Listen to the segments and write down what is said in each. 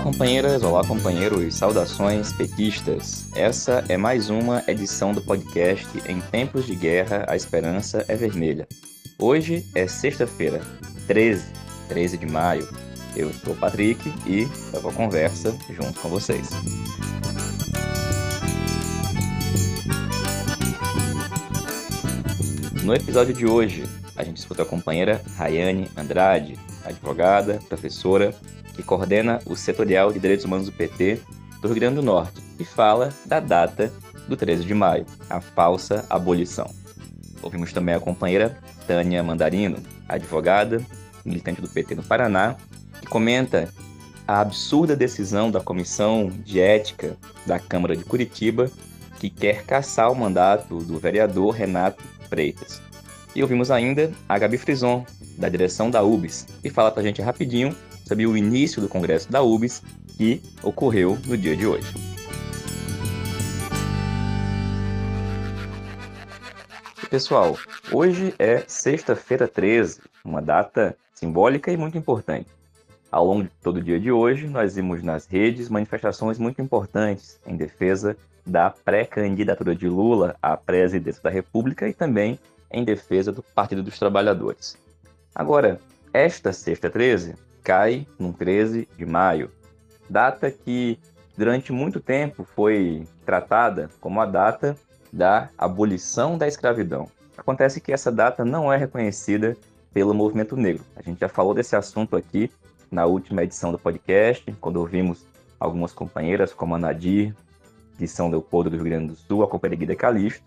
Olá, companheiras, olá, companheiros, saudações petistas. Essa é mais uma edição do podcast Em Tempos de Guerra, a Esperança é Vermelha. Hoje é sexta-feira, 13, 13 de maio. Eu sou o Patrick e levo a conversa junto com vocês. No episódio de hoje, a gente escuta a companheira Rayane Andrade, advogada, professora, que coordena o setorial de direitos humanos do PT do Rio Grande do Norte e fala da data do 13 de maio, a falsa abolição. Ouvimos também a companheira Tânia Mandarino, advogada, militante do PT no Paraná, que comenta a absurda decisão da Comissão de Ética da Câmara de Curitiba, que quer caçar o mandato do vereador Renato Freitas. E ouvimos ainda a Gabi Frison, da direção da UBS, que fala pra gente rapidinho sobre o início do congresso da UBS que ocorreu no dia de hoje. pessoal, hoje é sexta-feira 13, uma data simbólica e muito importante. Ao longo de todo o dia de hoje, nós vimos nas redes manifestações muito importantes em defesa da pré-candidatura de Lula à presidência da República e também em defesa do Partido dos Trabalhadores. Agora, esta sexta 13 cai no 13 de maio, data que durante muito tempo foi tratada como a data da abolição da escravidão. Acontece que essa data não é reconhecida pelo movimento negro. A gente já falou desse assunto aqui na última edição do podcast, quando ouvimos algumas companheiras, como a Nadir, de São Leopoldo do Rio Grande do Sul, a companheira Guida Calixto.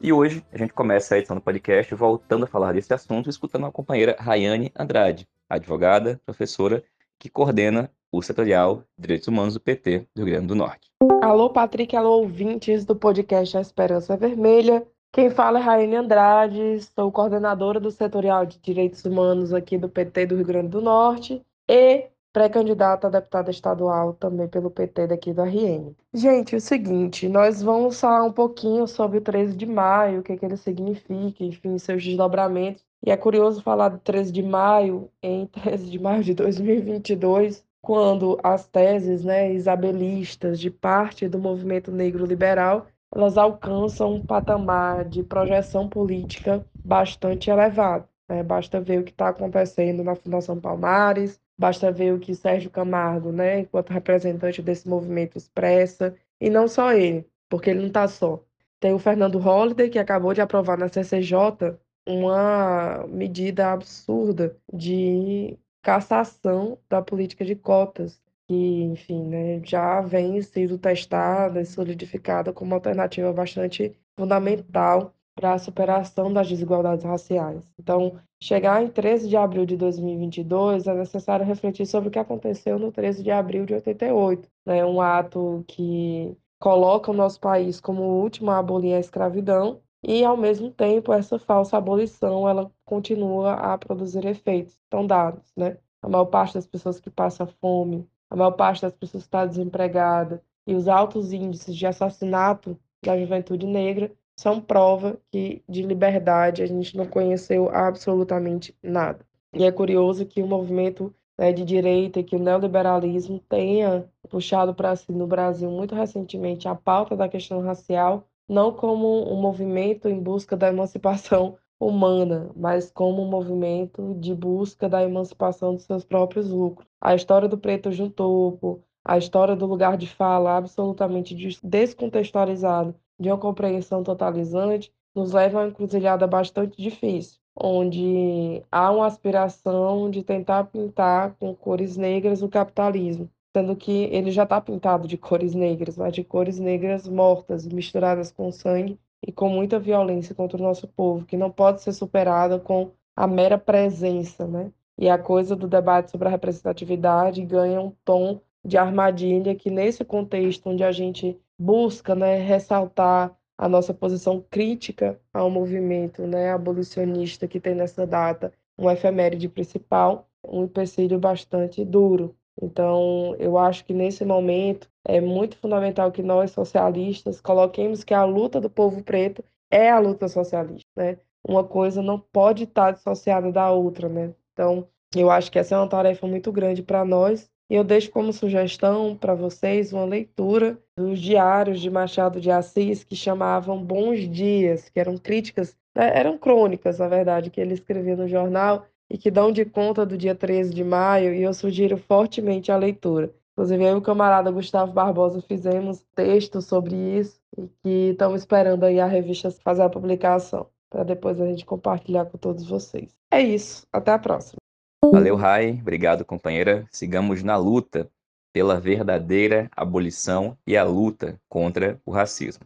E hoje a gente começa a edição do podcast voltando a falar desse assunto, escutando a companheira Rayane Andrade, advogada, professora, que coordena o setorial de Direitos Humanos do PT do Rio Grande do Norte. Alô, Patrick, alô, ouvintes do podcast A Esperança Vermelha. Quem fala é Rayane Andrade, sou coordenadora do setorial de Direitos Humanos aqui do PT do Rio Grande do Norte e pré-candidata a deputada estadual também pelo PT daqui do RN. Gente, é o seguinte, nós vamos falar um pouquinho sobre o 13 de maio, o que, que ele significa, enfim, seus desdobramentos. E é curioso falar do 13 de maio em 13 de maio de 2022, quando as teses né, isabelistas de parte do movimento negro liberal elas alcançam um patamar de projeção política bastante elevado. Né? Basta ver o que está acontecendo na Fundação Palmares, basta ver o que Sérgio Camargo, né, enquanto representante desse movimento, expressa, e não só ele, porque ele não está só. Tem o Fernando Holliday, que acabou de aprovar na CCJ uma medida absurda de cassação da política de cotas que, enfim, né, já vem sendo testada e solidificada como alternativa bastante fundamental para a superação das desigualdades raciais. Então, chegar em 13 de abril de 2022 é necessário refletir sobre o que aconteceu no 13 de abril de 88, né, um ato que coloca o nosso país como o último a abolir a escravidão e, ao mesmo tempo, essa falsa abolição ela continua a produzir efeitos tão dados, né? A maior parte das pessoas que passa fome, a maior parte das pessoas está desempregada e os altos índices de assassinato da juventude negra são prova que de liberdade a gente não conheceu absolutamente nada. E é curioso que o movimento né, de direita e que o neoliberalismo tenha puxado para si no Brasil muito recentemente a pauta da questão racial, não como um movimento em busca da emancipação humana, mas como um movimento de busca da emancipação dos seus próprios lucros. A história do preto junto topo, a história do lugar de fala absolutamente descontextualizado de uma compreensão totalizante, nos leva a uma encruzilhada bastante difícil, onde há uma aspiração de tentar pintar com cores negras o capitalismo, sendo que ele já está pintado de cores negras, mas de cores negras mortas, misturadas com sangue e com muita violência contra o nosso povo, que não pode ser superada com a mera presença, né? E a coisa do debate sobre a representatividade ganha um tom de armadilha que nesse contexto onde a gente busca, né, ressaltar a nossa posição crítica ao movimento, né, abolicionista que tem nessa data um efeméride principal, um empecilho bastante duro. Então, eu acho que nesse momento é muito fundamental que nós, socialistas, coloquemos que a luta do povo preto é a luta socialista, né? Uma coisa não pode estar dissociada da outra, né? Então, eu acho que essa é uma tarefa muito grande para nós, E eu deixo como sugestão para vocês uma leitura dos diários de Machado de Assis que chamavam Bons Dias, que eram críticas, né, eram crônicas, na verdade, que ele escrevia no jornal e que dão de conta do dia 13 de maio, e eu sugiro fortemente a leitura. Inclusive, eu e o camarada Gustavo Barbosa fizemos texto sobre isso e que estamos esperando aí a revista fazer a publicação, para depois a gente compartilhar com todos vocês. É isso, até a próxima. Valeu, Rai. Obrigado, companheira. Sigamos na luta pela verdadeira abolição e a luta contra o racismo.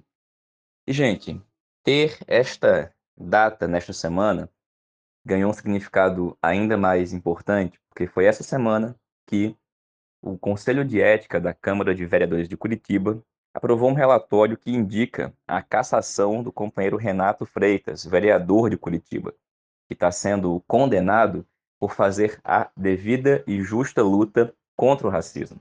E, gente, ter esta data nesta semana ganhou um significado ainda mais importante, porque foi essa semana que o Conselho de Ética da Câmara de Vereadores de Curitiba aprovou um relatório que indica a cassação do companheiro Renato Freitas, vereador de Curitiba, que está sendo condenado por fazer a devida e justa luta contra o racismo.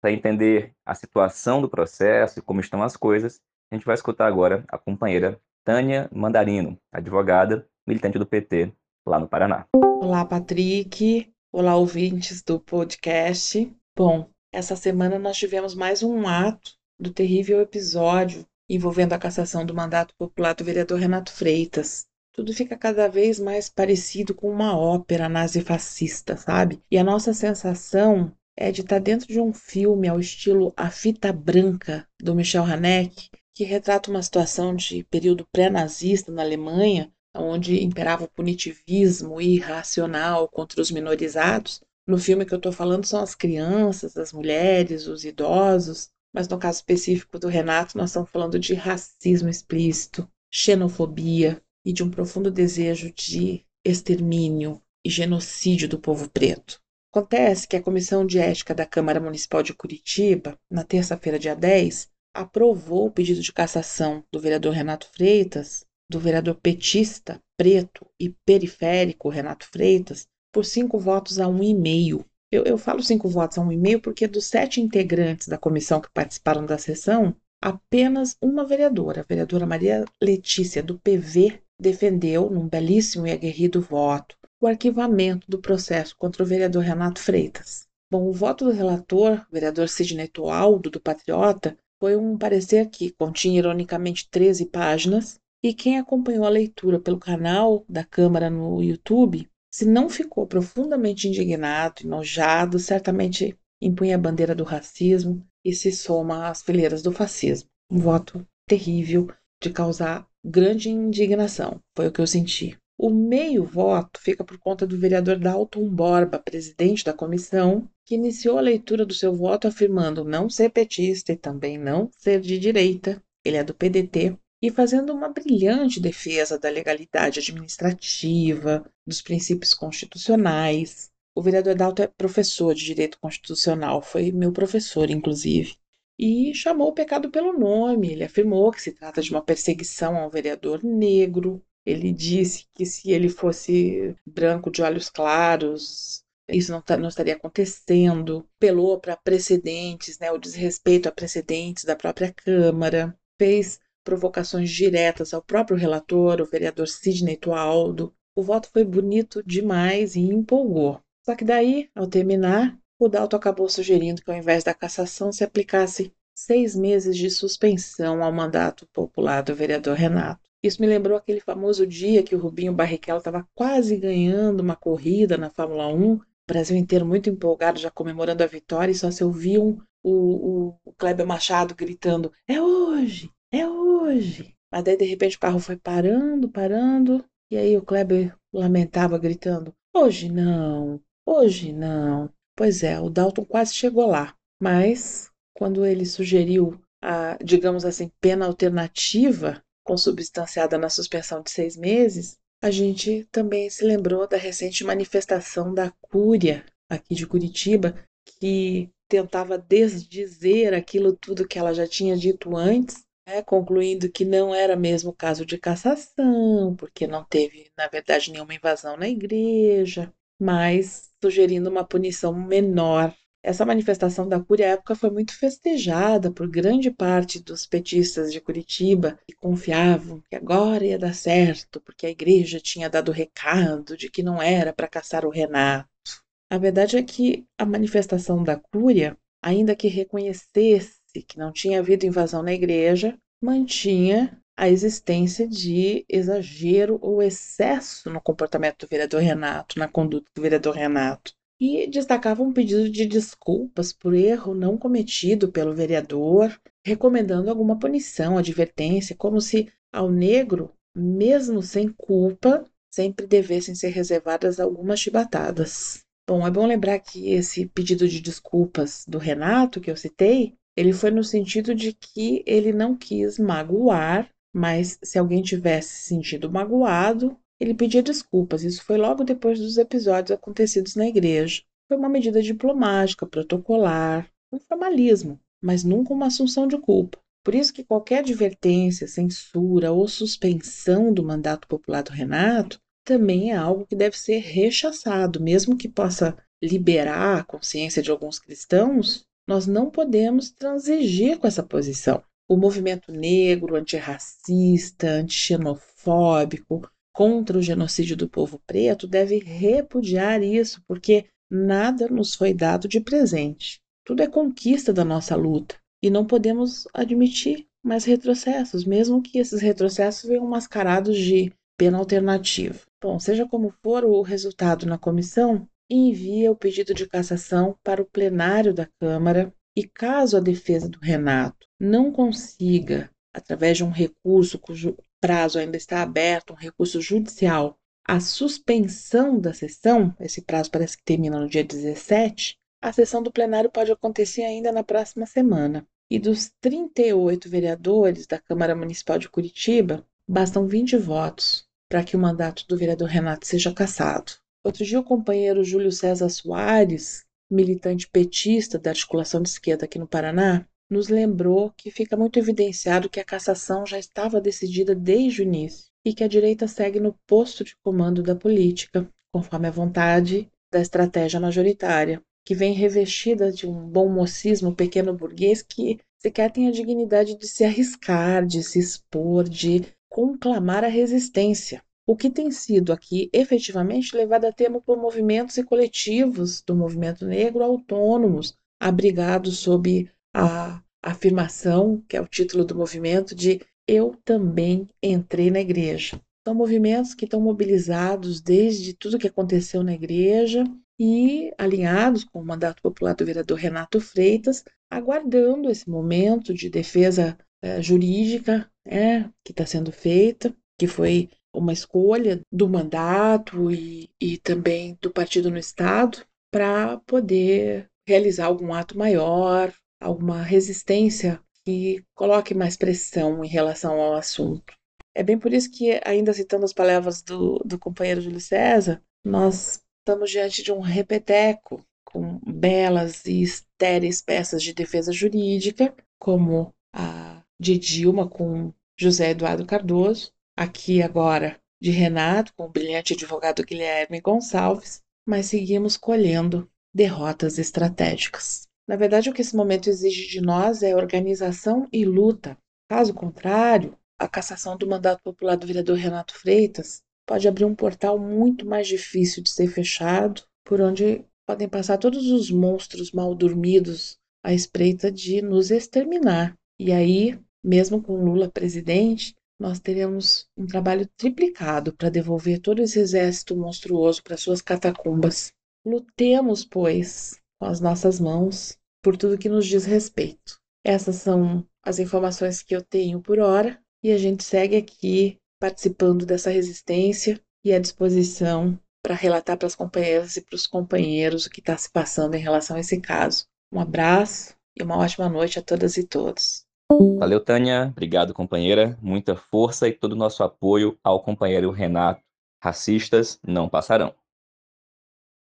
Para entender a situação do processo e como estão as coisas, a gente vai escutar agora a companheira Tânia Mandarino, advogada, militante do PT lá no Paraná. Olá, Patrick. Olá, ouvintes do podcast. Bom, essa semana nós tivemos mais um ato do terrível episódio envolvendo a cassação do mandato popular do vereador Renato Freitas. Tudo fica cada vez mais parecido com uma ópera nazifascista, sabe? E a nossa sensação é de estar dentro de um filme ao estilo A Fita Branca, do Michel Haneke, que retrata uma situação de período pré-nazista na Alemanha, onde imperava o punitivismo irracional contra os minorizados. No filme que eu estou falando são as crianças, as mulheres, os idosos, mas no caso específico do Renato, nós estamos falando de racismo explícito, xenofobia e de um profundo desejo de extermínio e genocídio do povo preto. Acontece que a Comissão de Ética da Câmara Municipal de Curitiba, na terça-feira, dia 10, aprovou o pedido de cassação do vereador Renato Freitas, do vereador petista, preto e periférico Renato Freitas, por cinco votos a um e meio. Eu, eu falo cinco votos a um e meio porque dos sete integrantes da comissão que participaram da sessão, apenas uma vereadora, a vereadora Maria Letícia, do PV, defendeu, num belíssimo e aguerrido voto, o arquivamento do processo contra o vereador Renato Freitas. Bom, o voto do relator, vereador Sidney Toaldo, do Patriota, foi um parecer que continha ironicamente 13 páginas, e quem acompanhou a leitura pelo canal da Câmara no YouTube se não ficou profundamente indignado, enojado, certamente impunha a bandeira do racismo e se soma às fileiras do fascismo. Um voto terrível de causar grande indignação, foi o que eu senti. O meio voto fica por conta do vereador Dalton Borba, presidente da comissão, que iniciou a leitura do seu voto afirmando não ser petista e também não ser de direita. Ele é do PDT e fazendo uma brilhante defesa da legalidade administrativa, dos princípios constitucionais. O vereador Dalton é professor de direito constitucional, foi meu professor, inclusive, e chamou o pecado pelo nome. Ele afirmou que se trata de uma perseguição a um vereador negro. Ele disse que se ele fosse branco de olhos claros, isso não, não estaria acontecendo. Pelou para precedentes, né, o desrespeito a precedentes da própria Câmara. Fez provocações diretas ao próprio relator, o vereador Sidney Toaldo. O voto foi bonito demais e empolgou. Só que daí, ao terminar, o Dalto acabou sugerindo que ao invés da cassação se aplicasse seis meses de suspensão ao mandato popular do vereador Renato. Isso me lembrou aquele famoso dia que o Rubinho Barrichello estava quase ganhando uma corrida na Fórmula 1, o Brasil inteiro muito empolgado, já comemorando a vitória, e só se ouviam o, o Kleber Machado gritando: É hoje! É hoje. Mas daí, de repente, o carro foi parando, parando. E aí o Kleber lamentava, gritando: Hoje não, hoje não. Pois é, o Dalton quase chegou lá. Mas, quando ele sugeriu a, digamos assim, pena alternativa, consubstanciada na suspensão de seis meses, a gente também se lembrou da recente manifestação da Cúria, aqui de Curitiba, que tentava desdizer aquilo tudo que ela já tinha dito antes né, concluindo que não era mesmo caso de cassação, porque não teve, na verdade, nenhuma invasão na igreja, mas sugerindo uma punição menor. Essa manifestação da Cúria à época foi muito festejada por grande parte dos petistas de Curitiba, que confiavam que agora ia dar certo, porque a igreja tinha dado recado de que não era para caçar o Renato. A verdade é que a manifestação da Cúria, ainda que reconhecesse que não tinha havido invasão na igreja, mantinha a existência de exagero ou excesso no comportamento do vereador Renato, na conduta do vereador Renato. E destacava um pedido de desculpas por erro não cometido pelo vereador, recomendando alguma punição, advertência, como se ao negro, mesmo sem culpa, sempre devessem ser reservadas algumas chibatadas. Bom, é bom lembrar que esse pedido de desculpas do Renato que eu citei, ele foi no sentido de que ele não quis magoar mas se alguém tivesse se sentido magoado, ele pedia desculpas. Isso foi logo depois dos episódios acontecidos na igreja. Foi uma medida diplomática, protocolar, um formalismo, mas nunca uma assunção de culpa. Por isso que qualquer advertência, censura ou suspensão do mandato popular do Renato também é algo que deve ser rechaçado, mesmo que possa liberar a consciência de alguns cristãos, nós não podemos transigir com essa posição o movimento negro, antirracista, antixenofóbico, contra o genocídio do povo preto deve repudiar isso, porque nada nos foi dado de presente. Tudo é conquista da nossa luta e não podemos admitir mais retrocessos, mesmo que esses retrocessos venham mascarados de pena alternativa. Bom, seja como for o resultado na comissão, envia o pedido de cassação para o plenário da Câmara e caso a defesa do Renato não consiga, através de um recurso cujo prazo ainda está aberto, um recurso judicial, a suspensão da sessão, esse prazo parece que termina no dia 17, a sessão do plenário pode acontecer ainda na próxima semana. E dos 38 vereadores da Câmara Municipal de Curitiba, bastam 20 votos para que o mandato do vereador Renato seja cassado. Outro dia, o companheiro Júlio César Soares militante petista da articulação de esquerda aqui no Paraná, nos lembrou que fica muito evidenciado que a cassação já estava decidida desde o início e que a direita segue no posto de comando da política, conforme a vontade da estratégia majoritária, que vem revestida de um bom mocismo pequeno burguês que sequer tem a dignidade de se arriscar, de se expor, de conclamar a resistência o que tem sido aqui efetivamente levado a termo por movimentos e coletivos do movimento negro autônomos, abrigados sob a afirmação, que é o título do movimento, de Eu também entrei na igreja. São movimentos que estão mobilizados desde tudo que aconteceu na igreja e alinhados com o mandato popular do vereador Renato Freitas, aguardando esse momento de defesa eh, jurídica né, que está sendo feita, que foi uma escolha do mandato e, e também do partido no Estado para poder realizar algum ato maior, alguma resistência que coloque mais pressão em relação ao assunto. É bem por isso que, ainda citando as palavras do, do companheiro Júlio César, nós estamos diante de um repeteco com belas e estéreis peças de defesa jurídica, como a de Dilma com José Eduardo Cardoso, aqui agora de Renato com o brilhante advogado Guilherme Gonçalves, mas seguimos colhendo derrotas estratégicas. Na verdade, o que esse momento exige de nós é organização e luta. Caso contrário, a cassação do mandato popular do vereador Renato Freitas pode abrir um portal muito mais difícil de ser fechado, por onde podem passar todos os monstros mal dormidos à espreita de nos exterminar. E aí, mesmo com Lula presidente, nós teremos um trabalho triplicado para devolver todo esse exército monstruoso para suas catacumbas. Lutemos, pois, com as nossas mãos por tudo que nos diz respeito. Essas são as informações que eu tenho por hora e a gente segue aqui participando dessa resistência e à disposição para relatar para as companheiras e para os companheiros o que está se passando em relação a esse caso. Um abraço e uma ótima noite a todas e todos. Valeu, Tânia. Obrigado, companheira. Muita força e todo o nosso apoio ao companheiro Renato. Racistas não passarão.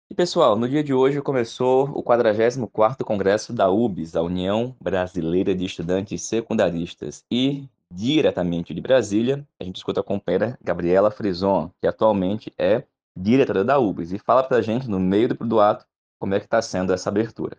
E pessoal, no dia de hoje começou o 44º Congresso da UBS, a União Brasileira de Estudantes Secundaristas, e diretamente de Brasília, a gente escuta a companheira Gabriela Frison, que atualmente é diretora da UBS, e fala pra gente, no meio do, do ato, como é que está sendo essa abertura.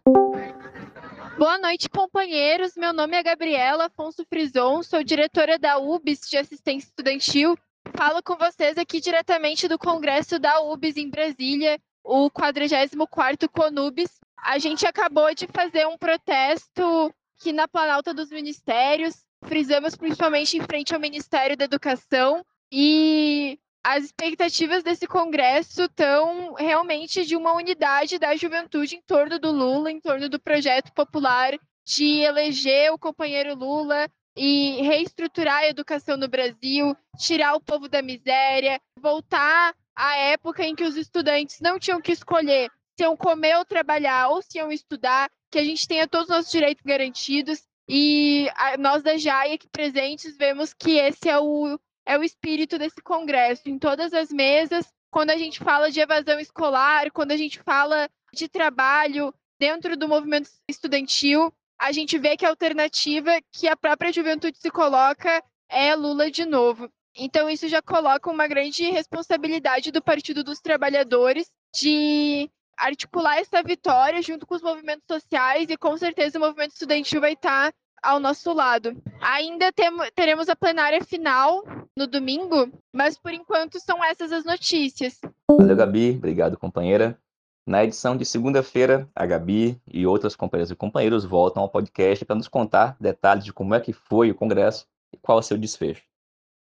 Boa noite, companheiros. Meu nome é Gabriela Afonso Frison, sou diretora da UBS de Assistência Estudantil. Falo com vocês aqui diretamente do Congresso da UBS em Brasília, o 44º Conubis. A gente acabou de fazer um protesto aqui na Planalta dos Ministérios, frisamos principalmente em frente ao Ministério da Educação e as expectativas desse congresso estão realmente de uma unidade da juventude em torno do Lula, em torno do projeto popular de eleger o companheiro Lula e reestruturar a educação no Brasil, tirar o povo da miséria, voltar à época em que os estudantes não tinham que escolher se iam comer ou trabalhar ou se iam estudar, que a gente tenha todos os nossos direitos garantidos. E nós da JAI aqui presentes vemos que esse é o, é o espírito desse congresso. Em todas as mesas, quando a gente fala de evasão escolar, quando a gente fala de trabalho dentro do movimento estudantil, a gente vê que a alternativa que a própria juventude se coloca é Lula de novo. Então, isso já coloca uma grande responsabilidade do Partido dos Trabalhadores de articular essa vitória junto com os movimentos sociais e com certeza o movimento estudantil vai estar ao nosso lado. Ainda temos, teremos a plenária final no domingo, mas por enquanto são essas as notícias. Valeu, Gabi. Obrigado, companheira. Na edição de segunda-feira, a Gabi e outras companheiras e companheiros voltam ao podcast para nos contar detalhes de como é que foi o congresso e qual é o seu desfecho.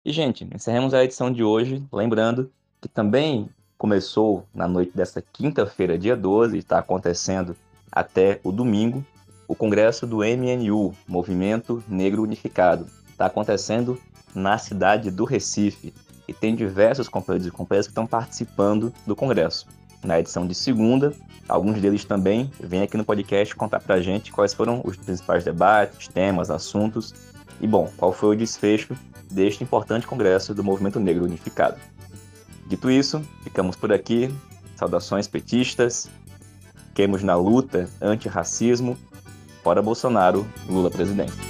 E, gente, encerramos a edição de hoje, lembrando que também começou na noite desta quinta-feira, dia 12, e está acontecendo até o domingo, o congresso do MNU, Movimento Negro Unificado. Está acontecendo na cidade do Recife e tem diversos companheiros e companheiras que estão participando do congresso na edição de segunda. Alguns deles também vêm aqui no podcast contar pra gente quais foram os principais debates, temas, assuntos e, bom, qual foi o desfecho deste importante congresso do Movimento Negro Unificado. Dito isso, ficamos por aqui. Saudações petistas. Quemos na luta anti-racismo. Fora Bolsonaro, Lula presidente.